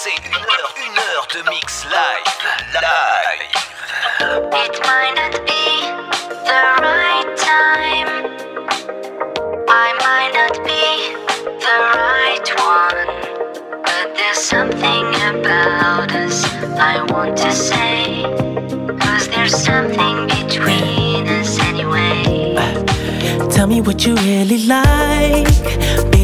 c'est une heure, une heure de mix live. Live. It might not be the right time. I might not be the right one. But there's something about us I want to say. Cause there's something between us anyway. Tell me what you really like.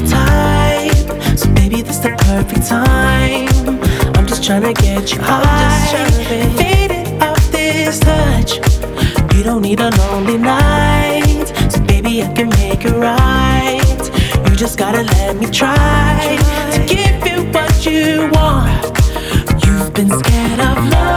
the type, so baby, this the perfect time. I'm just trying to get you high, faded off this touch. You don't need a lonely night, so baby, I can make it right. You just gotta let me try to give you what you want. You've been scared of love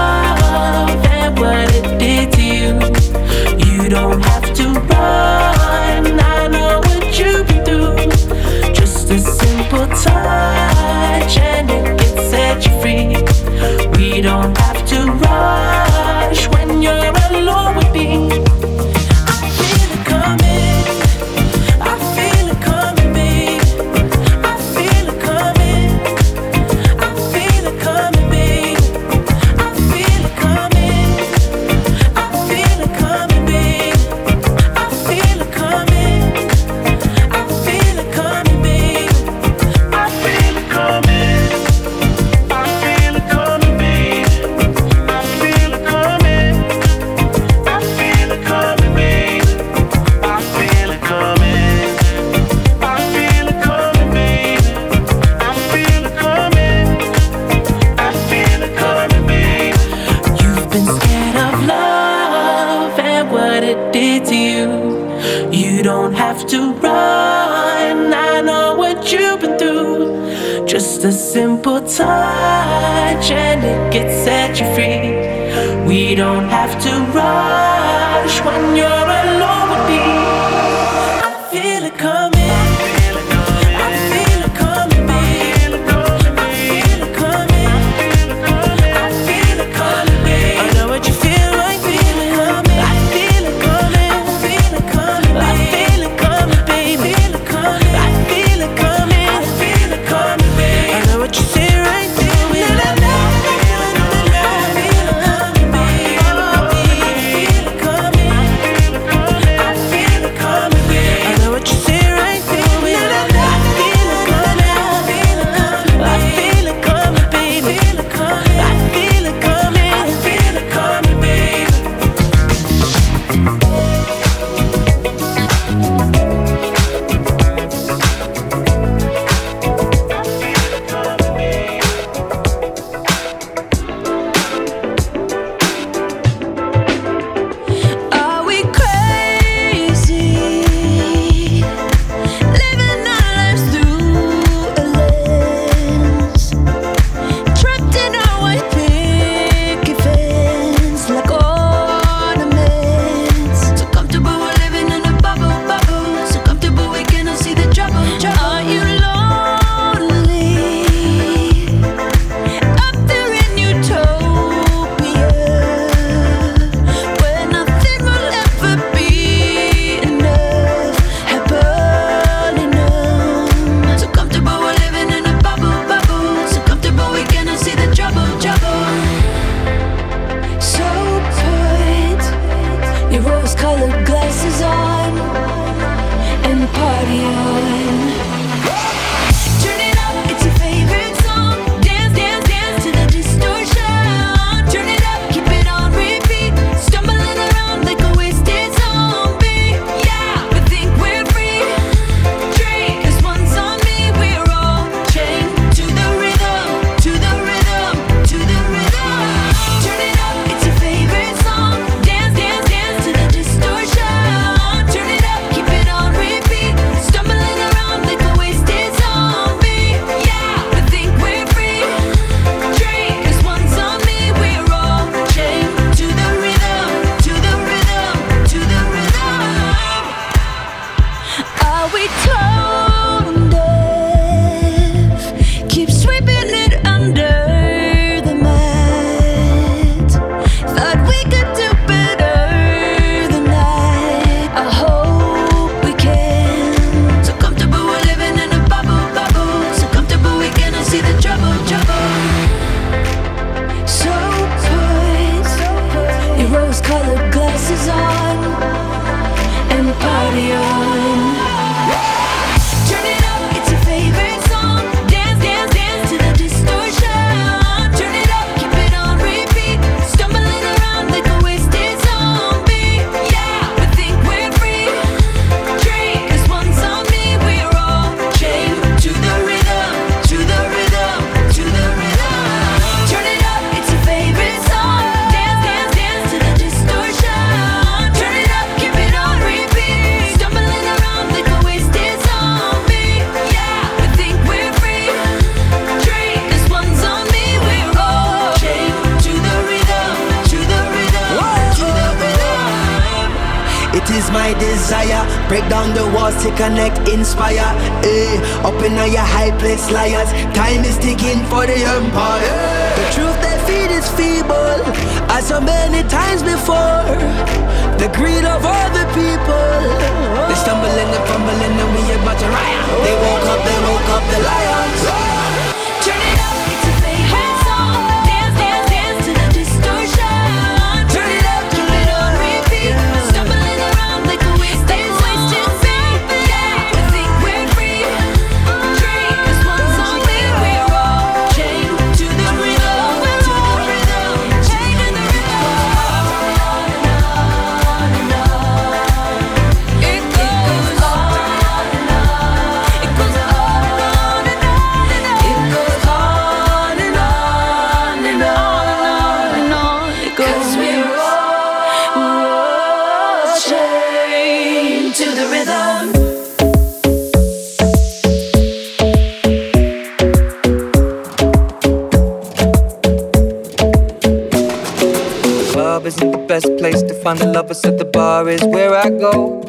at the bar is where I go.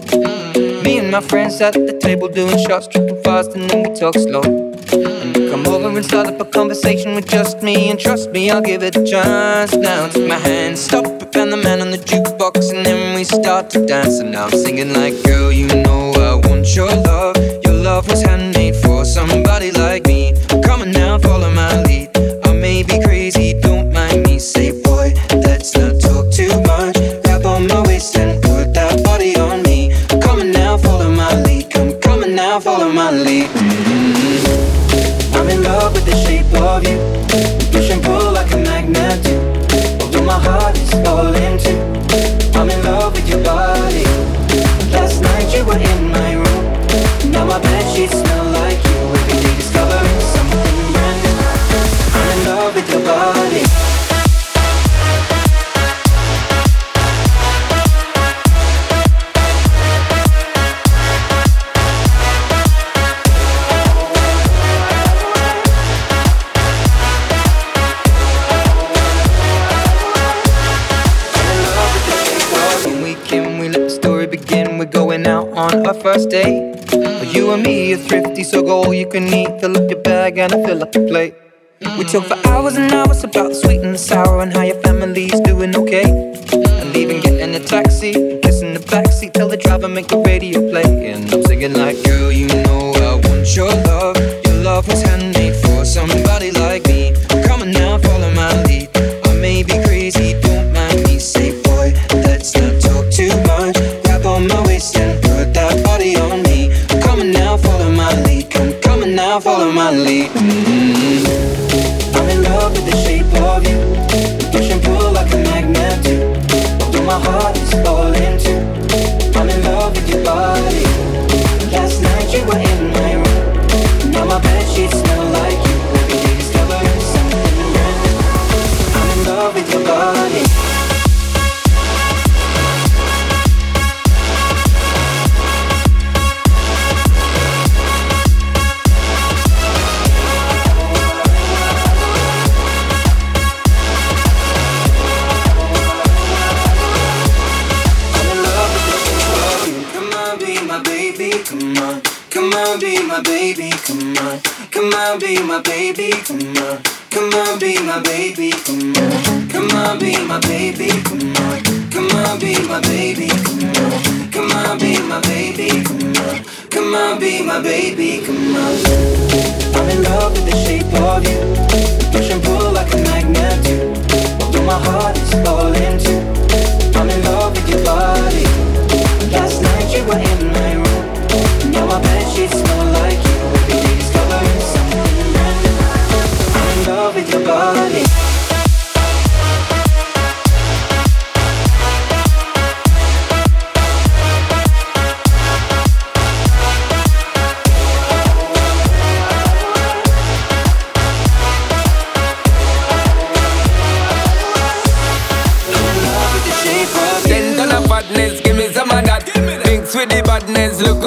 Me and my friends at the table doing shots, tripping fast, and then we talk slow. And come over and start up a conversation with just me, and trust me, I'll give it a chance. Now take my hand, stop it, and the man on the jukebox, and then we start to dance. And now I'm singing like, girl, you know I want your love. Your love was handmade for somebody like me. Come on now, follow my lead. I may be crazy, so go all you can eat. Fill up your bag and I fill up your plate. We talk for hours and hours about the sweet and the sour and how your family's doing okay. And even getting a taxi, kissing the backseat, tell the driver make the radio play. And I'm singing like, girl, you know I want your love. Your love was handmade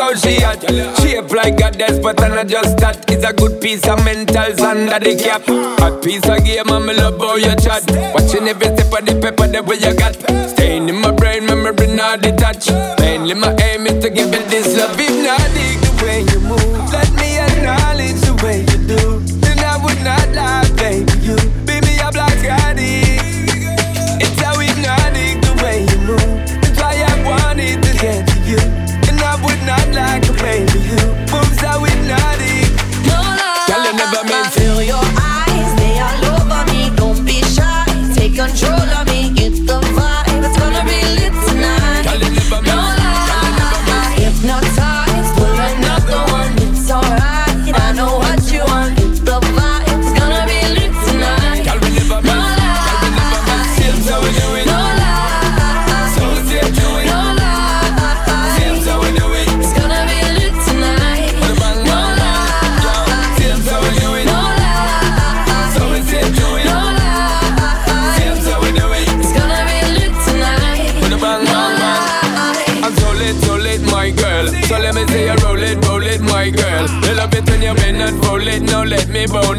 how she at Shape like a death, but I not just that. It's a good piece of mentals under the cap. A piece of game, and me love how you chat. Watching every step of the paper, the way you got. Staying in my brain, memory not detached. Mainly my aim is to give it this love, if not the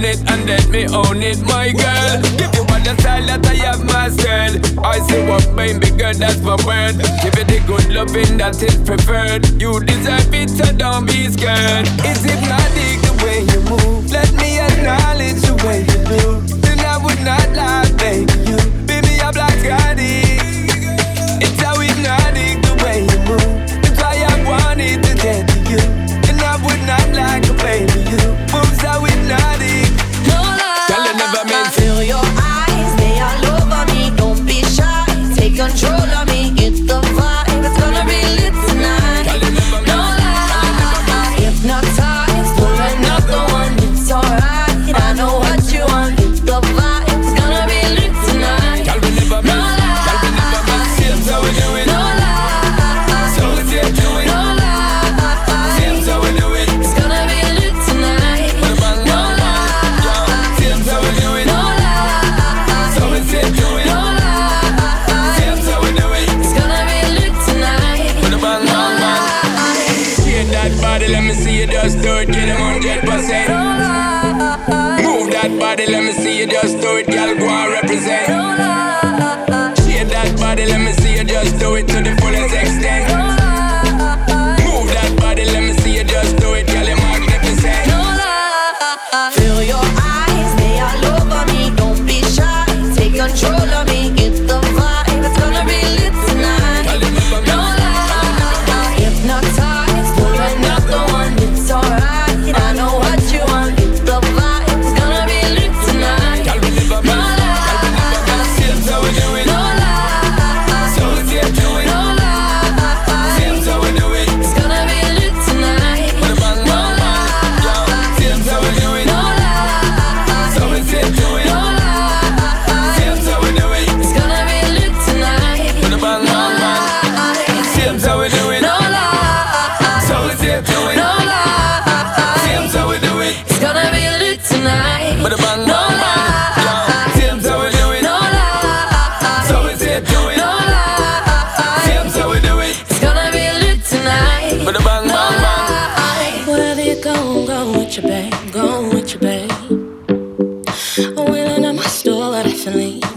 it and let me own it, my girl. Give you all the style that I have myself. I say what baby girl, that's my word. Give it the good loving that is preferred. You deserve it, so don't be scared. Is it magic the way you move? Let me acknowledge the way you do. Then I would not lie, baby.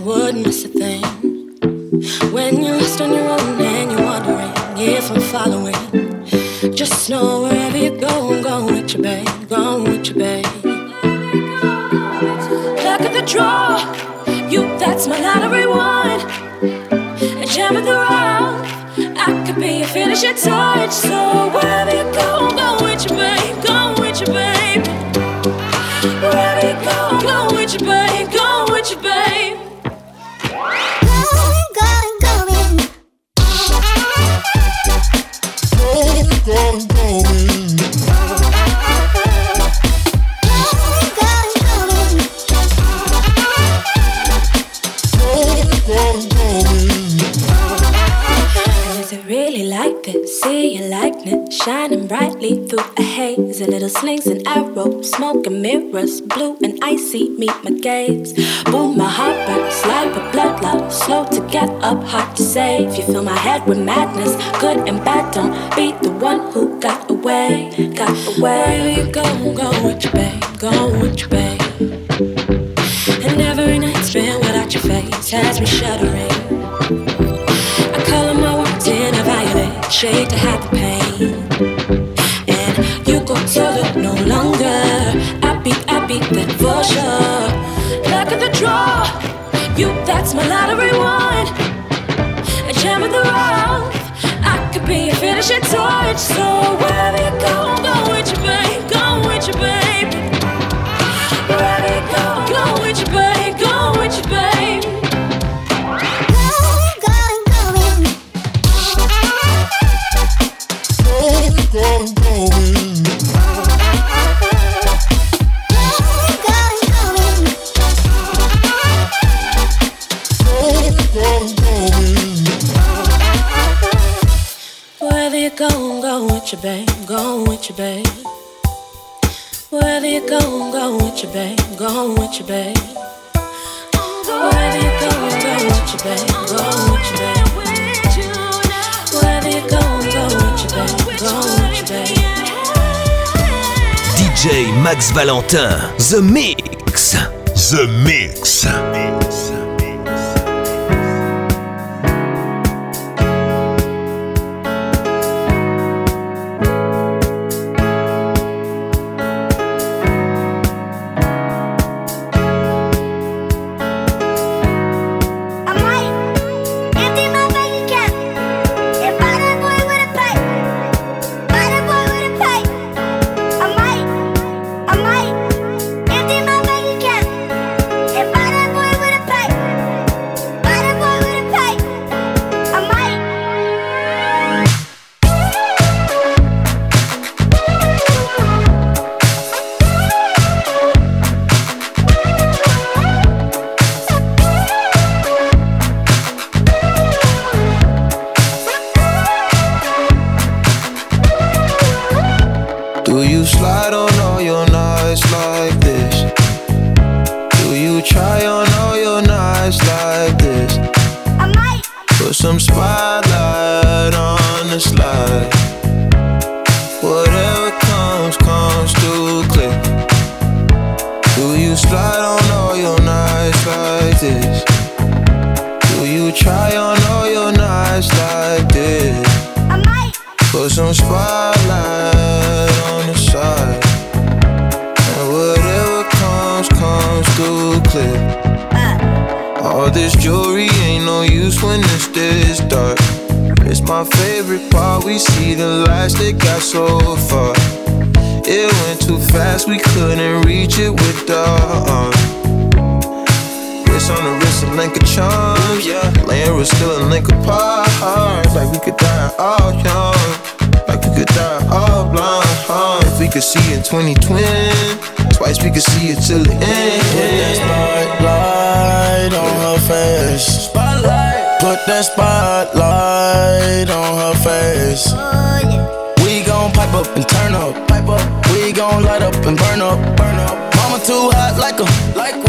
Wouldn't miss a thing. When you're lost on your own and you're wondering if I'm following, just know wherever you go, I'm going with you, babe, going with you, babe. Look at the draw, you that's my lottery one. A jam of the round, I could be a finishing touch. So wherever you go, I'm going with you, babe, going with you, babe. Wherever you go, I'm going with you, babe. Through a haze. A little slings and arrows, smoke and mirrors, blue and icy meet my gaze. Boom, my heart bursts like a blood loss, slow to get up, hard to save. You fill my head with madness, good and bad. Don't be the one who got away, got away. Where you go, go with your babe, go with your babe. And every night spent without your face has me shuddering. I color my words in a violet shade to hide the pain. For. Luck of the draw, you, that's my lottery one. A gem of the rough, I could be a finishing touch. So wherever you go, I'm going babe. Going with you, babe. Wherever you go, I'm with you, babe. Going with you, babe. Wherever you go, I'm with you, babe. Going with you, babe. Wherever you go, I'm with you, babe. Going with you, babe. DJ Max Valentin, The Mix. The Mix. I All this jewelry ain't no use when it's this dark. It's my favorite part. We see the lights that got so far. It went too fast, we couldn't reach it with the arm. Wrist on the wrist, a link of charms, yeah. Laying still a link apart. Like we could die all young. Like we could die all blind. If we could see in 2020, twice we can see it till the end. Put that spotlight on her face. Spotlight. Put that spotlight on her face. We gon' pipe up and turn up. Pipe up. We gon' light up and burn up. Burn up. Mama too hot like a like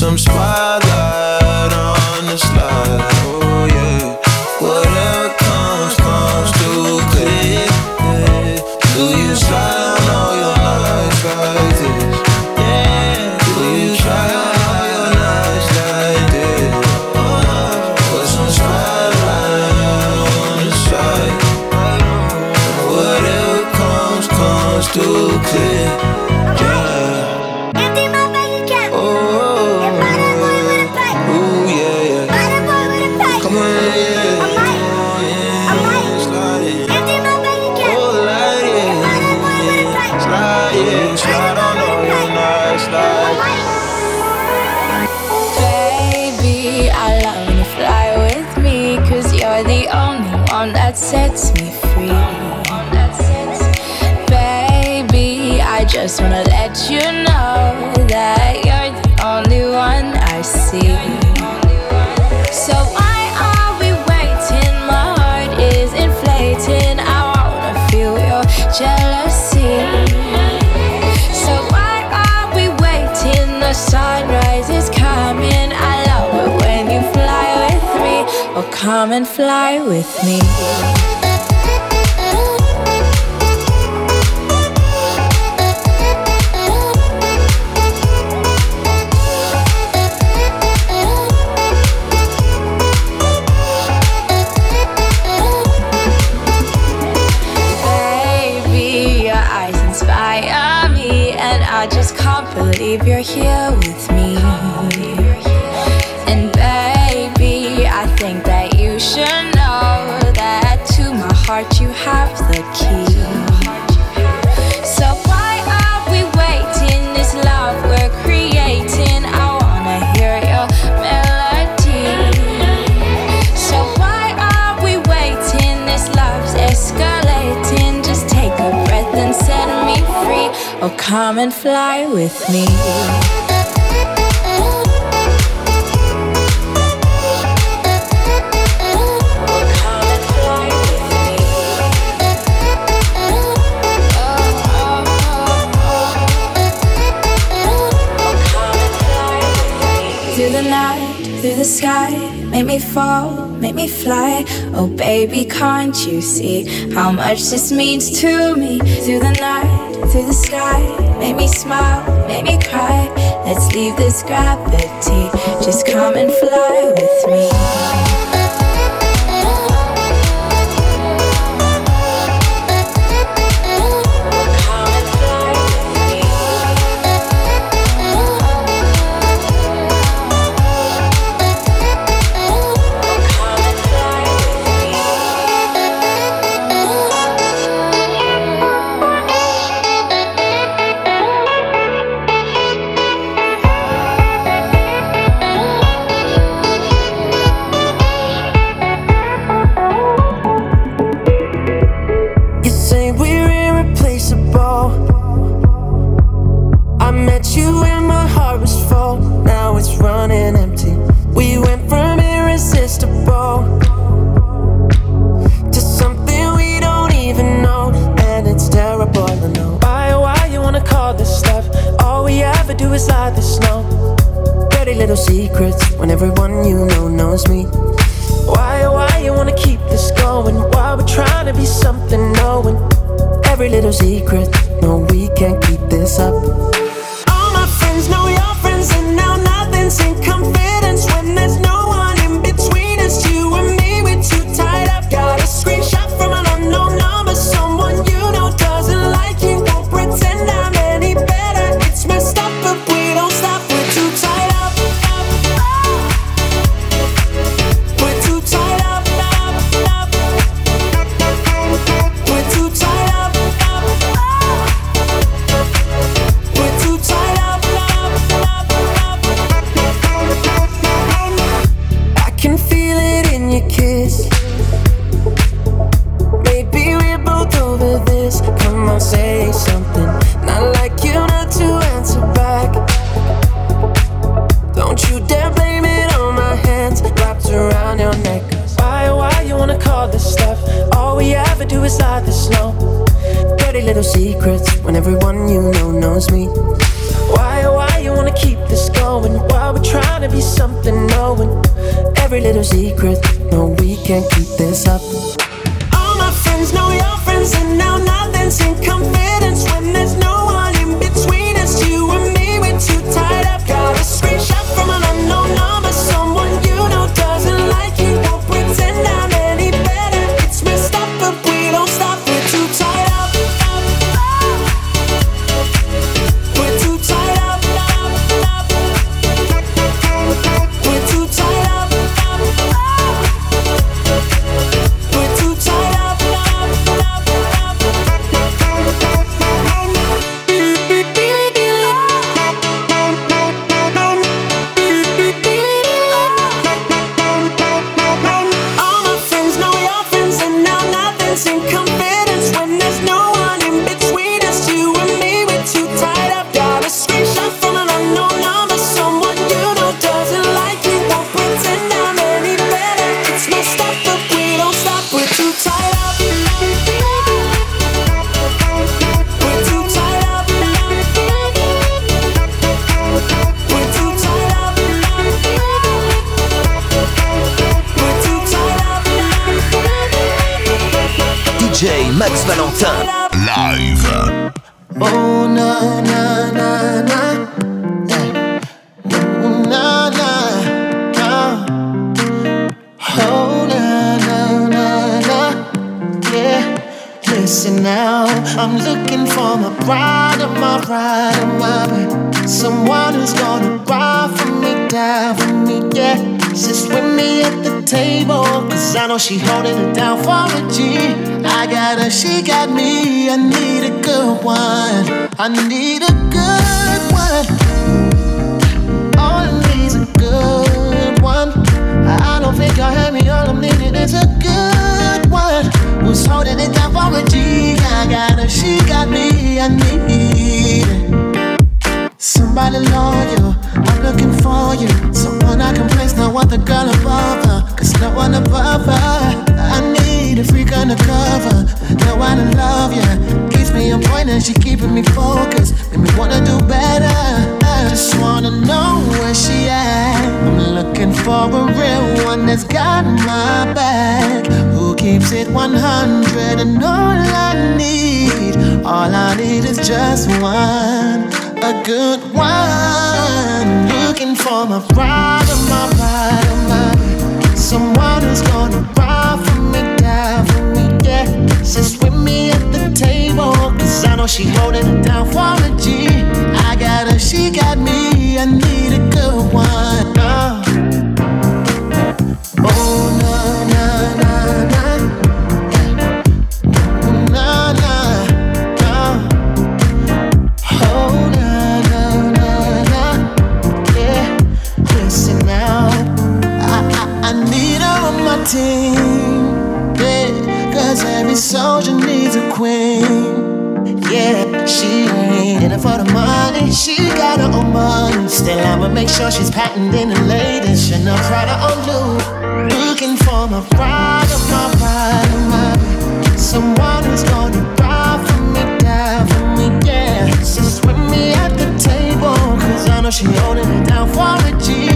Some spotlight with me. The sky, make me fall, make me fly. Oh, baby, can't you see how much this means to me? Through the night, through the sky, make me smile, make me cry. Let's leave this gravity, just come and fly with me. Lie this snow. Dirty little secrets when everyone you know knows me. Why, oh, why you wanna keep this going? Why we're trying to be something, knowing every little secret. No, we can't keep this up. Can't keep this up. Live. Oh na na na na, yeah. Ooh, na na na. Oh na na na na, yeah. Listen now, I'm looking for my bride of my bride of my bride. Someone who's gonna ride for me, die for me, yeah. Sit with me at the table, I know she holding it down for a G. I got her, she got me. I need a good one. I need a good one. All I need is a good one. I don't think I'll have me, all I'm needing is a good one. Who's holding it down for a G? I got her, she got me. I need. Somebody loyal, I'm looking for you. Someone I can place, no the girl above her. Cause no one above her. I need a freak undercover. No one to love you. Keeps me on point and she keeping me focused. Make me wanna do better. I just wanna know where she at. I'm looking for a real one that's got my back. Who keeps it 100 and all I need. All I need is just one a good one. Looking for my bride, someone who's gonna ride for me, die for me, yeah. Sits with me at the table, cause I know she holding it down for a G. I got her, she got me. I need a good one. Oh team, yeah. Cause every soldier needs a queen. Yeah, she ain't in it for the money. She got her own money. Still, I'ma make sure she's patented and the latest. Chanel, Prada, on blue. Looking for my bride, my bride, my someone who's gonna ride for me, die for me, yeah. Sits with me at the table, cause I know she holding it down for a G.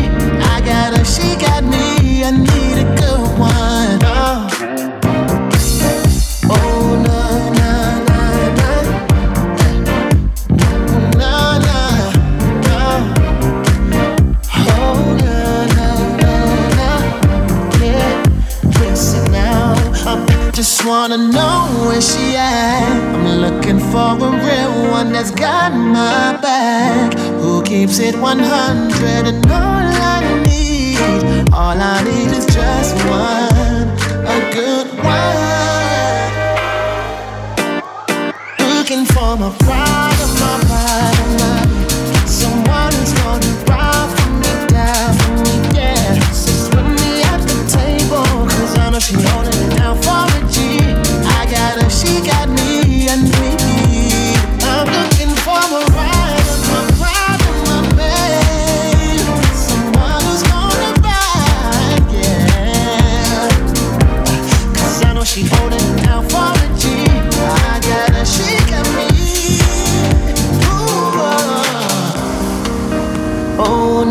wanna know where she at. I'm looking for a real one that's got my back. Who keeps it 100 and all I need, all I need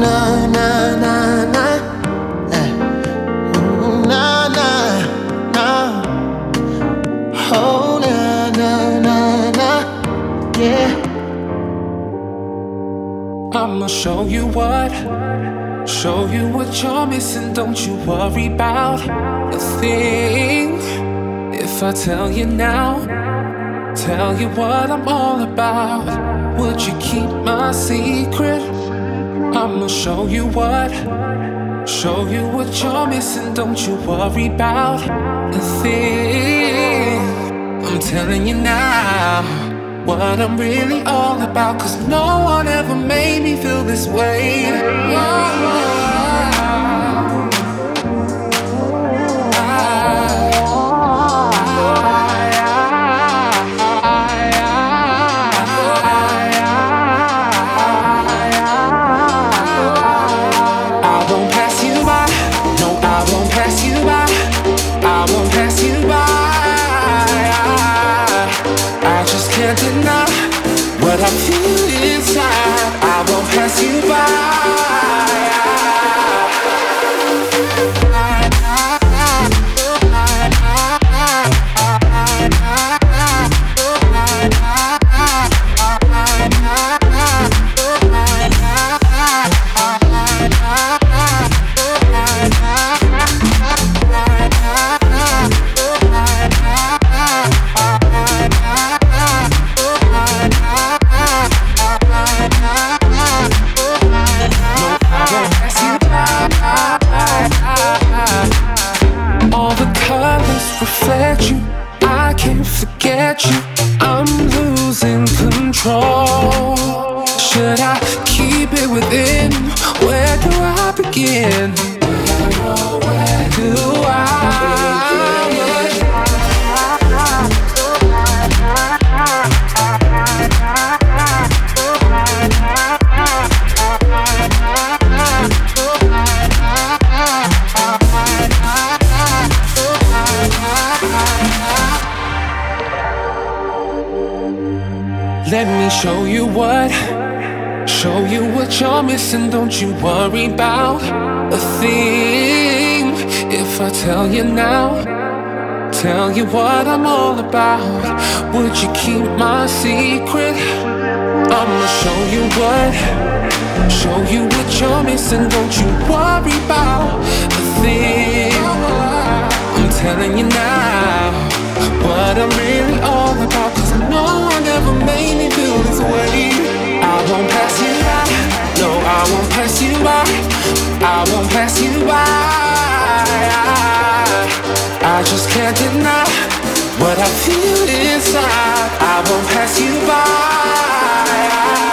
na, na, na, na. Eh. Mm, Na, na, na. Oh, na, na, na, na. Yeah. I'ma show you what, show you what you're missing. Don't you worry about a thing. If I tell you now, tell you what I'm all about, would you keep my secret? I'ma show you what, show you what you're missing. Don't you worry about a thing. I'm telling you now what I'm really all about. Cause no one ever made me feel this way. I Let me show you what, show you what you're missing. Don't you worry about a thing. If I tell you now, tell you what I'm all about, would you keep my secret? I'ma show you what, show you what you're missing. Don't you worry about a thing. I'm telling you now what I'm really all about. Cause no one ever made me feel this way. I won't pass you by. No, I won't pass you by. I won't pass you by. I just can't deny what I feel inside. I won't pass you by.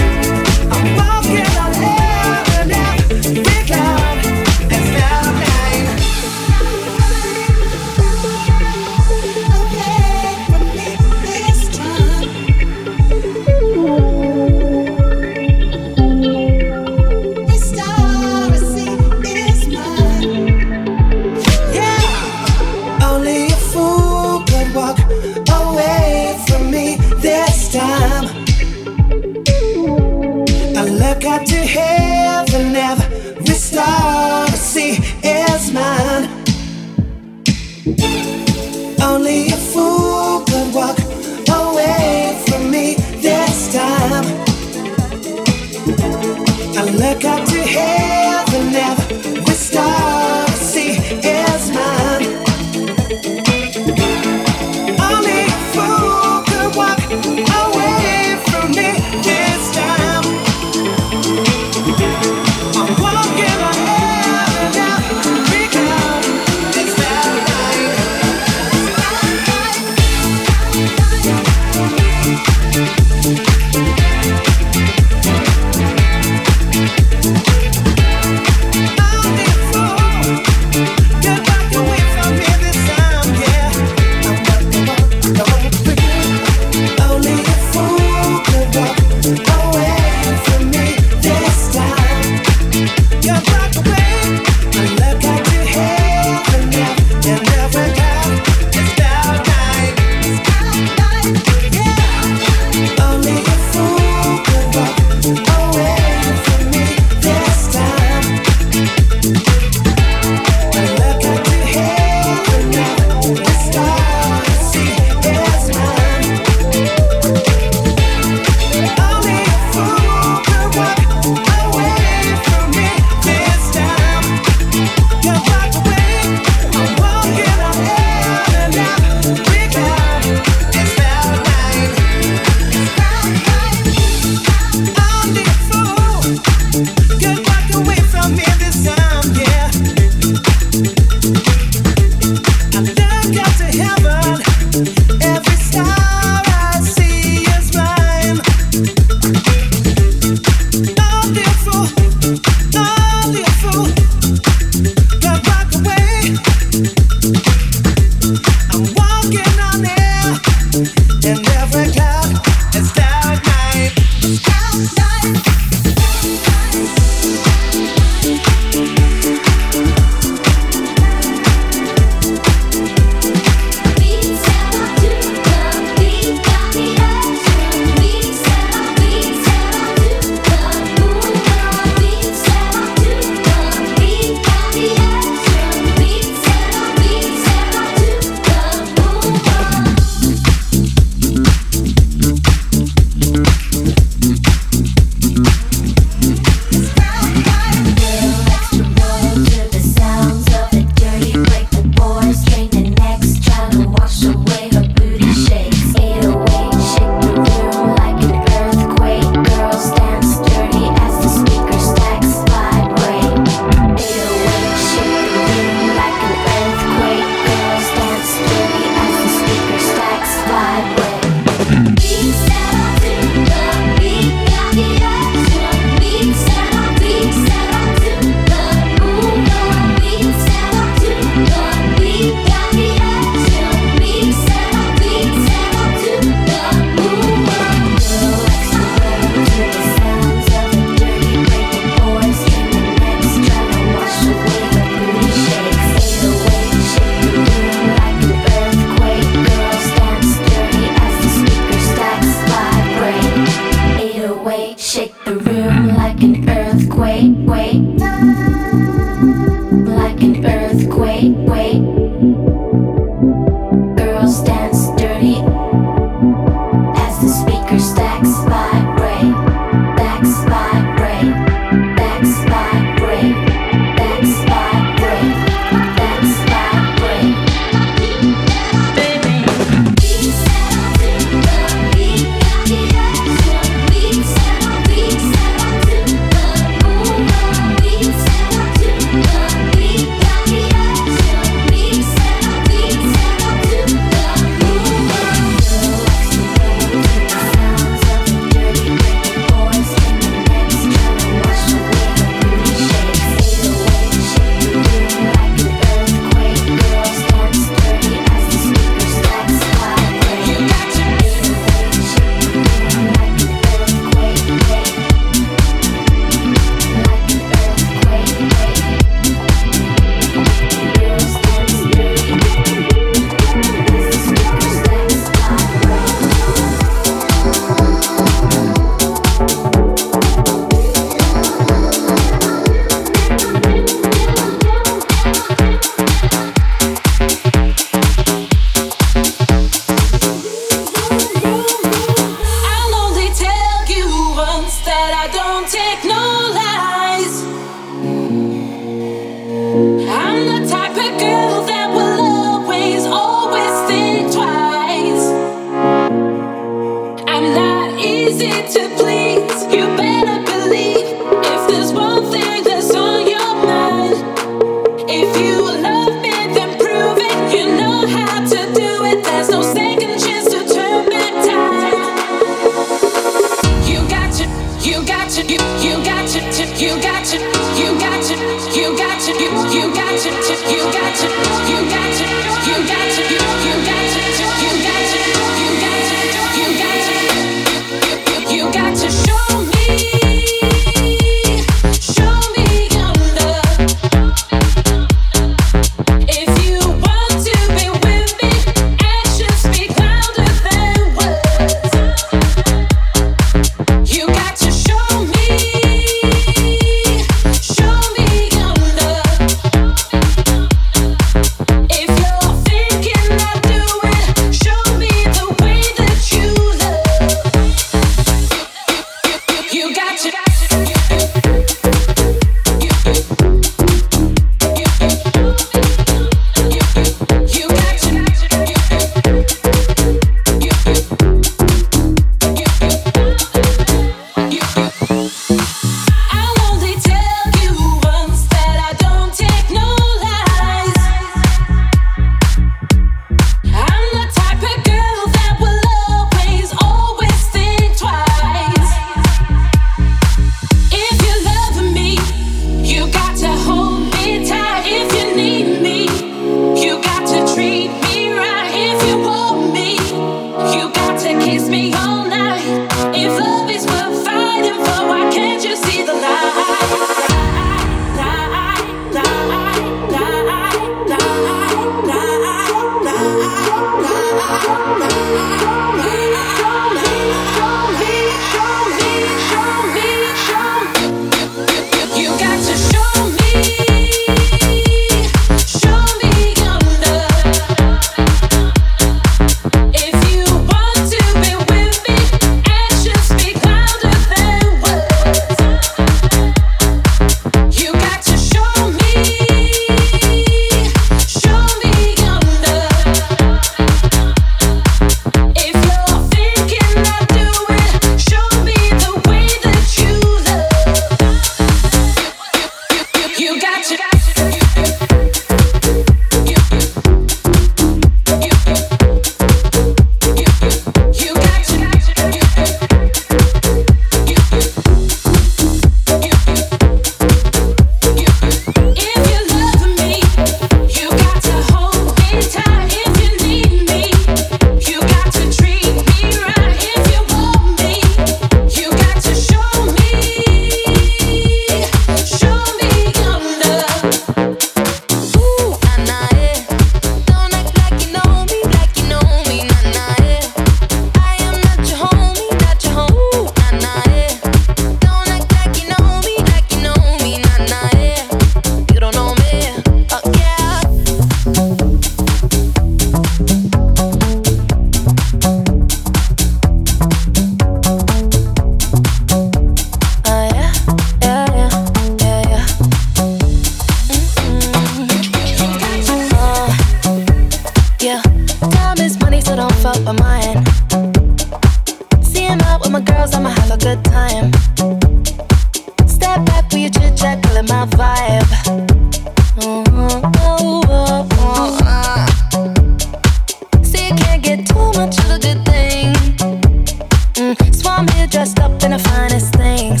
I'm here dressed up in the finest things.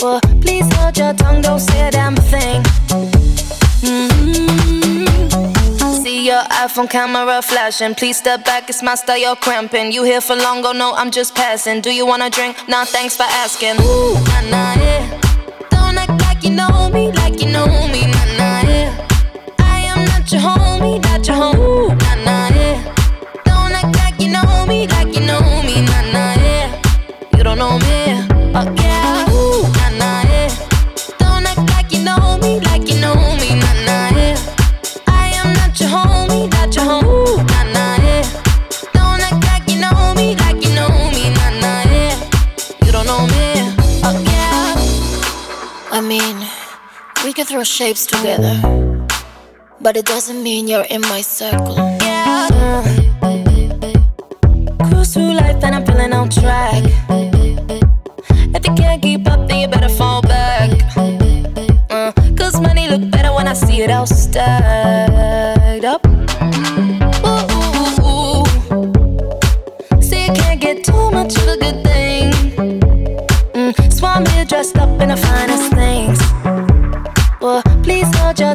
Well, please hold your tongue, don't say a damn thing. Mm-hmm. See your iPhone camera flashing. Please step back, it's my style, you're cramping. You here for long, oh no, I'm just passing. Do you wanna drink? Nah, thanks for asking. Ooh, nah, nah, yeah. Don't act like you know me, like you know me. can throw shapes together, but it doesn't mean you're in my circle. Yeah, cruise through life and I'm feeling on track. If you can't keep up, then you better fall back. Uh, Cause money look better when I see it all stacked up. Ooh, you can't get too much of a good thing. Mm. So I'm here dressed up in the finest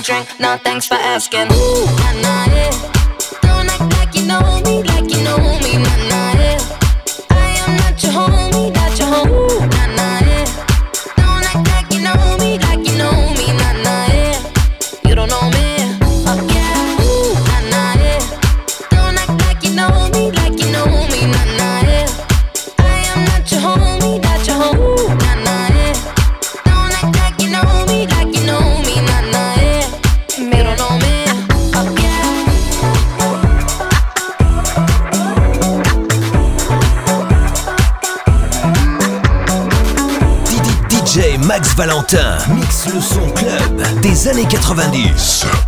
drink, no thanks for asking. Ooh. 90.